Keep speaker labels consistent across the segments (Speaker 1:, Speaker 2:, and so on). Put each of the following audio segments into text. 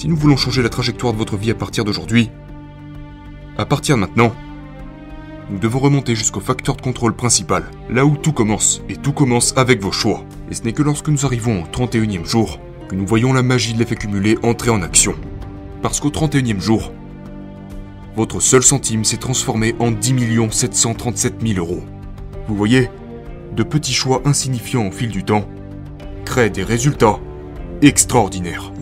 Speaker 1: Si nous voulons changer la trajectoire de votre vie à partir d'aujourd'hui, à partir de maintenant, nous devons remonter jusqu'au facteur de contrôle principal, là où tout commence, et tout commence avec vos choix. Et ce n'est que lorsque nous arrivons au 31e jour que nous voyons la magie de l'effet cumulé entrer en action. Parce qu'au 31e jour, votre seul centime s'est transformé en 10 737 000 euros. Vous voyez, de petits choix insignifiants au fil du temps créent des résultats extraordinaires.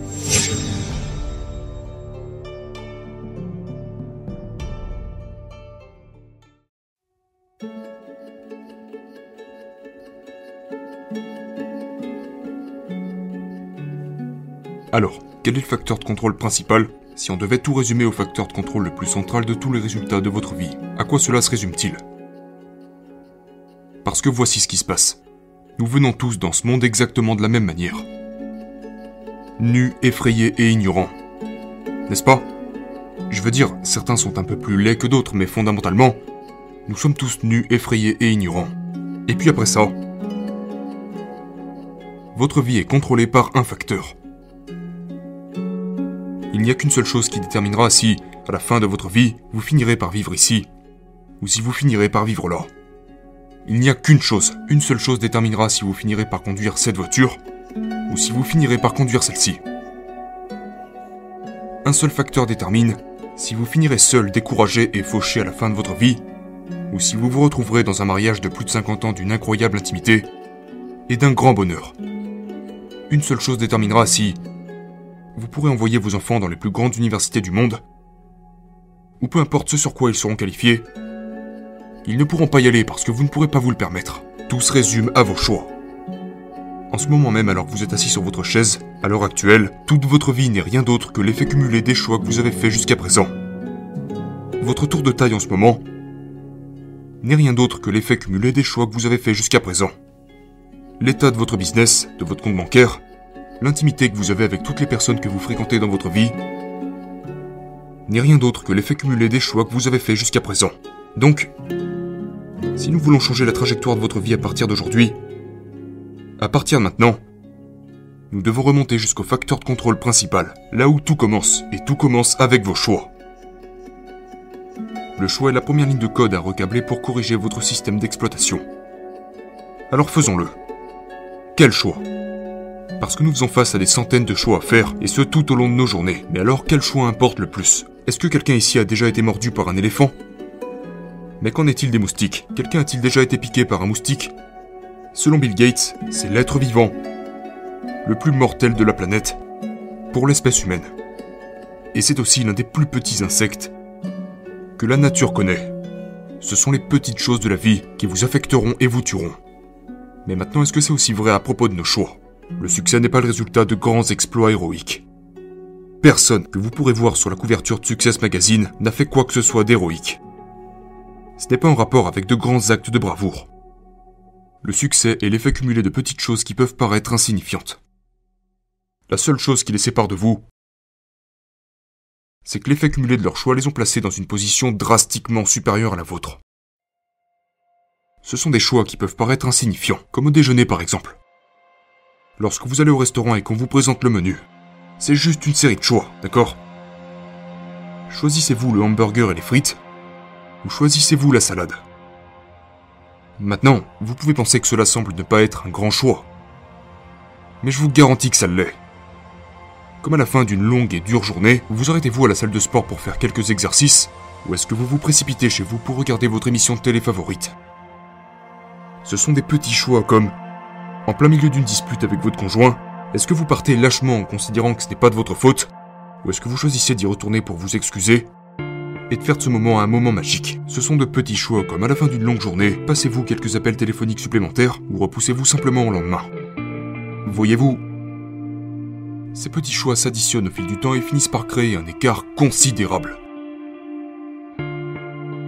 Speaker 1: Alors, quel est le facteur de contrôle principal si on devait tout résumer au facteur de contrôle le plus central de tous les résultats de votre vie À quoi cela se résume-t-il Parce que voici ce qui se passe. Nous venons tous dans ce monde exactement de la même manière. Nus, effrayés et ignorants. N'est-ce pas? Je veux dire, certains sont un peu plus laids que d'autres, mais fondamentalement, nous sommes tous nus, effrayés et ignorants. Et puis après ça, votre vie est contrôlée par un facteur il n'y a qu'une seule chose qui déterminera si, à la fin de votre vie, vous finirez par vivre ici, ou si vous finirez par vivre là. Il n'y a qu'une chose, une seule chose déterminera si vous finirez par conduire cette voiture, ou si vous finirez par conduire celle-ci. Un seul facteur détermine si vous finirez seul, découragé et fauché à la fin de votre vie, ou si vous vous retrouverez dans un mariage de plus de 50 ans d'une incroyable intimité et d'un grand bonheur. Une seule chose déterminera si, vous pourrez envoyer vos enfants dans les plus grandes universités du monde, ou peu importe ce sur quoi ils seront qualifiés, ils ne pourront pas y aller parce que vous ne pourrez pas vous le permettre. Tout se résume à vos choix. En ce moment même, alors que vous êtes assis sur votre chaise, à l'heure actuelle, toute votre vie n'est rien d'autre que l'effet cumulé des choix que vous avez faits jusqu'à présent. Votre tour de taille en ce moment n'est rien d'autre que l'effet cumulé des choix que vous avez faits jusqu'à présent. L'état de votre business, de votre compte bancaire, l'intimité que vous avez avec toutes les personnes que vous fréquentez dans votre vie n'est rien d'autre que l'effet cumulé des choix que vous avez faits jusqu'à présent. Donc, si nous voulons changer la trajectoire de votre vie à partir d'aujourd'hui, à partir de maintenant, nous devons remonter jusqu'au facteur de contrôle principal, là où tout commence, et tout commence avec vos choix. Le choix est la première ligne de code à recabler pour corriger votre système d'exploitation. Alors faisons-le. Quel choix? Parce que nous faisons face à des centaines de choix à faire, et ce tout au long de nos journées. Mais alors, quel choix importe le plus? Est-ce que quelqu'un ici a déjà été mordu par un éléphant? Mais qu'en est-il des moustiques? Quelqu'un a-t-il déjà été piqué par un moustique? Selon Bill Gates, c'est l'être vivant le plus mortel de la planète pour l'espèce humaine. Et c'est aussi l'un des plus petits insectes que la nature connaît. Ce sont les petites choses de la vie qui vous affecteront et vous tueront. Mais maintenant, est-ce que c'est aussi vrai à propos de nos choix? Le succès n'est pas le résultat de grands exploits héroïques. Personne que vous pourrez voir sur la couverture de Success Magazine n'a fait quoi que ce soit d'héroïque. Ce n'est pas en rapport avec de grands actes de bravoure. Le succès est l'effet cumulé de petites choses qui peuvent paraître insignifiantes. La seule chose qui les sépare de vous, c'est que l'effet cumulé de leurs choix les ont placés dans une position drastiquement supérieure à la vôtre. Ce sont des choix qui peuvent paraître insignifiants, comme au déjeuner par exemple lorsque vous allez au restaurant et qu'on vous présente le menu. C'est juste une série de choix, d'accord? Choisissez-vous le hamburger et les frites, ou choisissez-vous la salade Maintenant, vous pouvez penser que cela semble ne pas être un grand choix. Mais je vous garantis que ça l'est. Comme à la fin d'une longue et dure journée, vous arrêtez-vous à la salle de sport pour faire quelques exercices, ou est-ce que vous vous précipitez chez vous pour regarder votre émission de télé favorite? Ce sont des petits choix comme en plein milieu d'une dispute avec votre conjoint, est-ce que vous partez lâchement en considérant que ce n'est pas de votre faute Ou est-ce que vous choisissez d'y retourner pour vous excuser et de faire de ce moment un moment magique? Ce sont de petits choix comme à la fin d'une longue journée, passez-vous quelques appels téléphoniques supplémentaires ou repoussez-vous simplement au lendemain. Voyez-vous, ces petits choix s'additionnent au fil du temps et finissent par créer un écart considérable.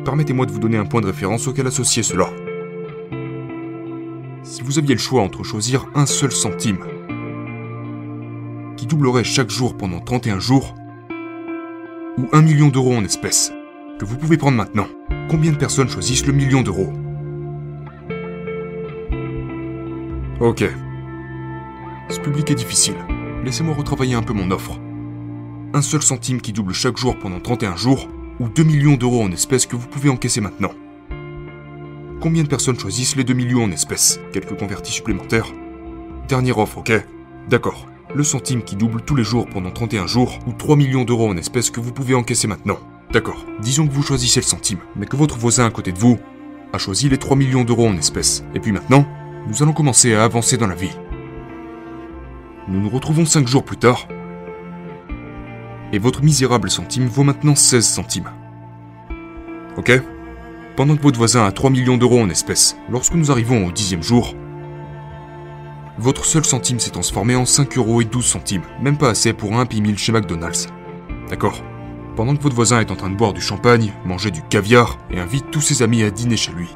Speaker 1: Permettez-moi de vous donner un point de référence auquel associer cela. Si vous aviez le choix entre choisir un seul centime, qui doublerait chaque jour pendant 31 jours, ou un million d'euros en espèces, que vous pouvez prendre maintenant, combien de personnes choisissent le million d'euros? Ok. Ce public est difficile. Laissez-moi retravailler un peu mon offre. un seul centime qui double chaque jour pendant 31 jours, ou 2 millions d'euros en espèces que vous pouvez encaisser maintenant. Combien de personnes choisissent les 2 millions en espèces? Quelques convertis supplémentaires Dernière offre, ok? D'accord. Le centime qui double tous les jours pendant 31 jours, ou 3 millions d'euros en espèces que vous pouvez encaisser maintenant. D'accord. Disons que vous choisissez le centime, mais que votre voisin à côté de vous a choisi les 3 millions d'euros en espèces. Et puis maintenant, nous allons commencer à avancer dans la vie. Nous nous retrouvons 5 jours plus tard, et votre misérable centime vaut maintenant 16 centimes. Ok? Pendant que votre voisin a 3 millions d'euros en espèces, lorsque nous arrivons au dixième jour, votre seul centime s'est transformé en 5 euros et 12 centimes, même pas assez pour un Happy chez McDonald's. D'accord? Pendant que votre voisin est en train de boire du champagne, manger du caviar et invite tous ses amis à dîner chez lui.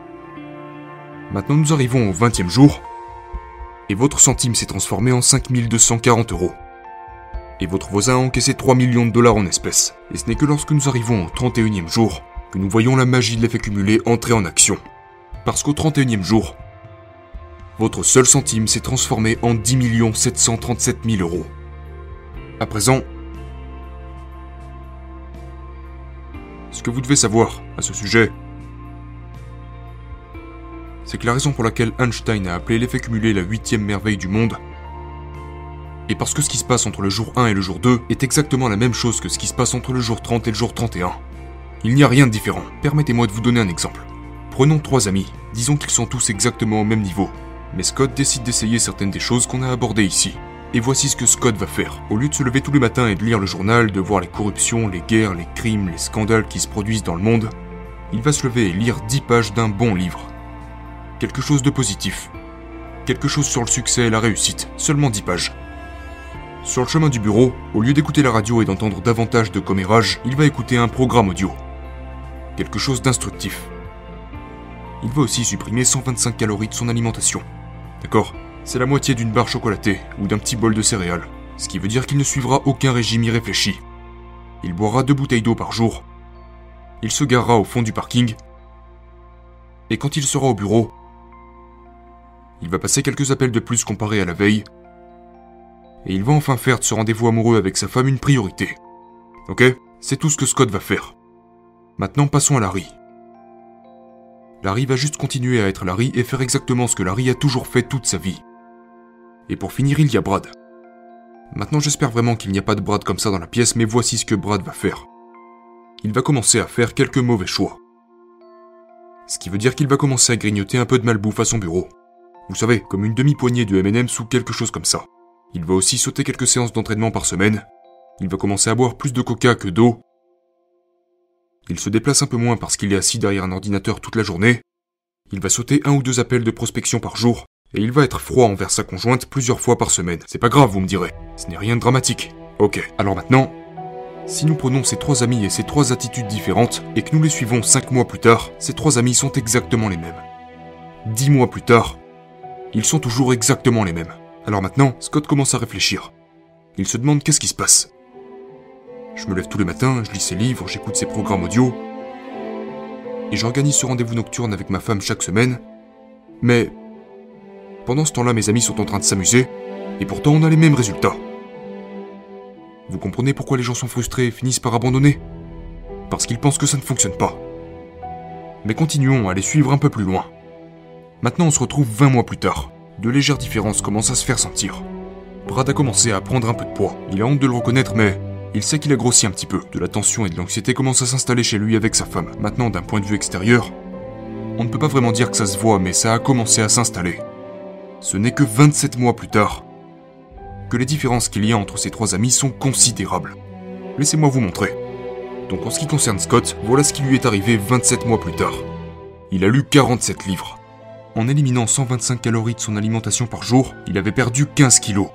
Speaker 1: Maintenant nous arrivons au 20e jour, et votre centime s'est transformé en 5240 euros. Et votre voisin a encaissé 3 millions de dollars en espèces. Et ce n'est que lorsque nous arrivons au 31e jour que nous voyons la magie de l'effet cumulé entrer en action. Parce qu'au 31e jour, votre seul centime s'est transformé en 10 737 000 euros. À présent, ce que vous devez savoir à ce sujet, c'est que la raison pour laquelle Einstein a appelé l'effet cumulé la huitième merveille du monde, et parce que ce qui se passe entre le jour 1 et le jour 2 est exactement la même chose que ce qui se passe entre le jour 30 et le jour 31. Il n'y a rien de différent. Permettez-moi de vous donner un exemple. Prenons trois amis. Disons qu'ils sont tous exactement au même niveau. Mais Scott décide d'essayer certaines des choses qu'on a abordées ici. Et voici ce que Scott va faire. Au lieu de se lever tous les matins et de lire le journal, de voir les corruptions, les guerres, les crimes, les scandales qui se produisent dans le monde, il va se lever et lire 10 pages d'un bon livre. Quelque chose de positif. Quelque chose sur le succès et la réussite. Seulement 10 pages. Sur le chemin du bureau, au lieu d'écouter la radio et d'entendre davantage de commérages, il va écouter un programme audio. Quelque chose d'instructif. Il va aussi supprimer 125 calories de son alimentation. D'accord? C'est la moitié d'une barre chocolatée ou d'un petit bol de céréales. Ce qui veut dire qu'il ne suivra aucun régime irréfléchi. Il boira deux bouteilles d'eau par jour. Il se garera au fond du parking. Et quand il sera au bureau, il va passer quelques appels de plus comparé à la veille et il va enfin faire de ce rendez-vous amoureux avec sa femme une priorité. Ok? C'est tout ce que Scott va faire. Maintenant passons à Larry. Larry va juste continuer à être Larry et faire exactement ce que Larry a toujours fait toute sa vie. Et pour finir, il y a Brad. Maintenant j'espère vraiment qu'il n'y a pas de Brad comme ça dans la pièce, mais voici ce que Brad va faire. Il va commencer à faire quelques mauvais choix. Ce qui veut dire qu'il va commencer à grignoter un peu de malbouffe à son bureau. Vous savez, comme une demi-poignée de M&M's ou quelque chose comme ça. Il va aussi sauter quelques séances d'entraînement par semaine. Il va commencer à boire plus de coca que d'eau. Il se déplace un peu moins parce qu'il est assis derrière un ordinateur toute la journée. Il va sauter un ou deux appels de prospection par jour. Et il va être froid envers sa conjointe plusieurs fois par semaine. C'est pas grave, vous me direz. Ce n'est rien de dramatique. Ok, alors maintenant, si nous prenons ces trois amis et ces trois attitudes différentes, et que nous les suivons cinq mois plus tard, ces trois amis sont exactement les mêmes. Dix mois plus tard, ils sont toujours exactement les mêmes. Alors maintenant, Scott commence à réfléchir. Il se demande qu'est-ce qui se passe. Je me lève tous les matins, je lis ses livres, j'écoute ses programmes audio. Et j'organise ce rendez-vous nocturne avec ma femme chaque semaine. Mais pendant ce temps-là, mes amis sont en train de s'amuser, et pourtant on a les mêmes résultats. Vous comprenez pourquoi les gens sont frustrés et finissent par abandonner? Parce qu'ils pensent que ça ne fonctionne pas. Mais continuons à les suivre un peu plus loin. Maintenant on se retrouve 20 mois plus tard de légères différences commencent à se faire sentir. Brad a commencé à prendre un peu de poids. Il a honte de le reconnaître, mais il sait qu'il a grossi un petit peu. De la tension et de l'anxiété commencent à s'installer chez lui avec sa femme. Maintenant, d'un point de vue extérieur, on ne peut pas vraiment dire que ça se voit, mais ça a commencé à s'installer. Ce n'est que 27 mois plus tard que les différences qu'il y a entre ces trois amis sont considérables. Laissez-moi vous montrer. Donc en ce qui concerne Scott, voilà ce qui lui est arrivé 27 mois plus tard. Il a lu 47 livres. En éliminant 125 calories de son alimentation par jour, il avait perdu 15 kilos.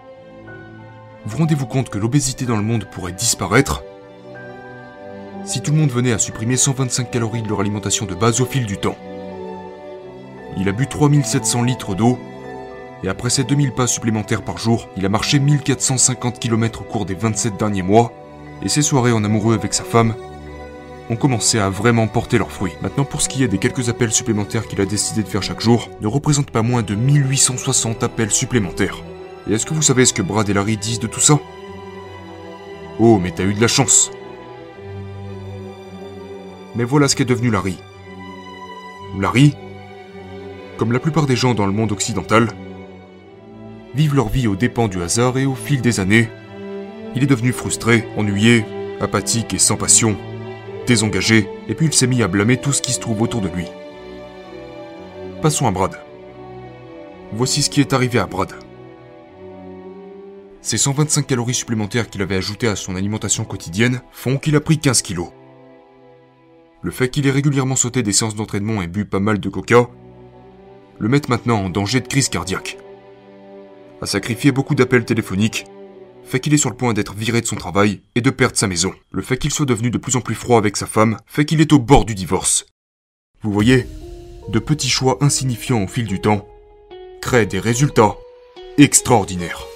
Speaker 1: Vous rendez-vous compte que l'obésité dans le monde pourrait disparaître? Si tout le monde venait à supprimer 125 calories de leur alimentation de base au fil du temps Il a bu 3700 litres d'eau, et après ses 2000 pas supplémentaires par jour, il a marché 1450 km au cours des 27 derniers mois, et ses soirées en amoureux avec sa femme ont commencé à vraiment porter leurs fruits. Maintenant, pour ce qui est des quelques appels supplémentaires qu'il a décidé de faire chaque jour, ne représente pas moins de 1860 appels supplémentaires. Et est-ce que vous savez ce que Brad et Larry disent de tout ça? Oh, mais t'as eu de la chance. Mais voilà ce qu'est devenu Larry. Larry, comme la plupart des gens dans le monde occidental, vivent leur vie aux dépens du hasard et au fil des années, il est devenu frustré, ennuyé, apathique et sans passion, désengagé, et puis il s'est mis à blâmer tout ce qui se trouve autour de lui. Passons à Brad. Voici ce qui est arrivé à Brad. Ces 125 calories supplémentaires qu'il avait ajoutées à son alimentation quotidienne font qu'il a pris 15 kilos. Le fait qu'il ait régulièrement sauté des séances d'entraînement et bu pas mal de coca le met maintenant en danger de crise cardiaque. A sacrifié beaucoup d'appels téléphoniques, fait qu'il est sur le point d'être viré de son travail et de perdre sa maison. Le fait qu'il soit devenu de plus en plus froid avec sa femme fait qu'il est au bord du divorce. Vous voyez, de petits choix insignifiants au fil du temps créent des résultats extraordinaires.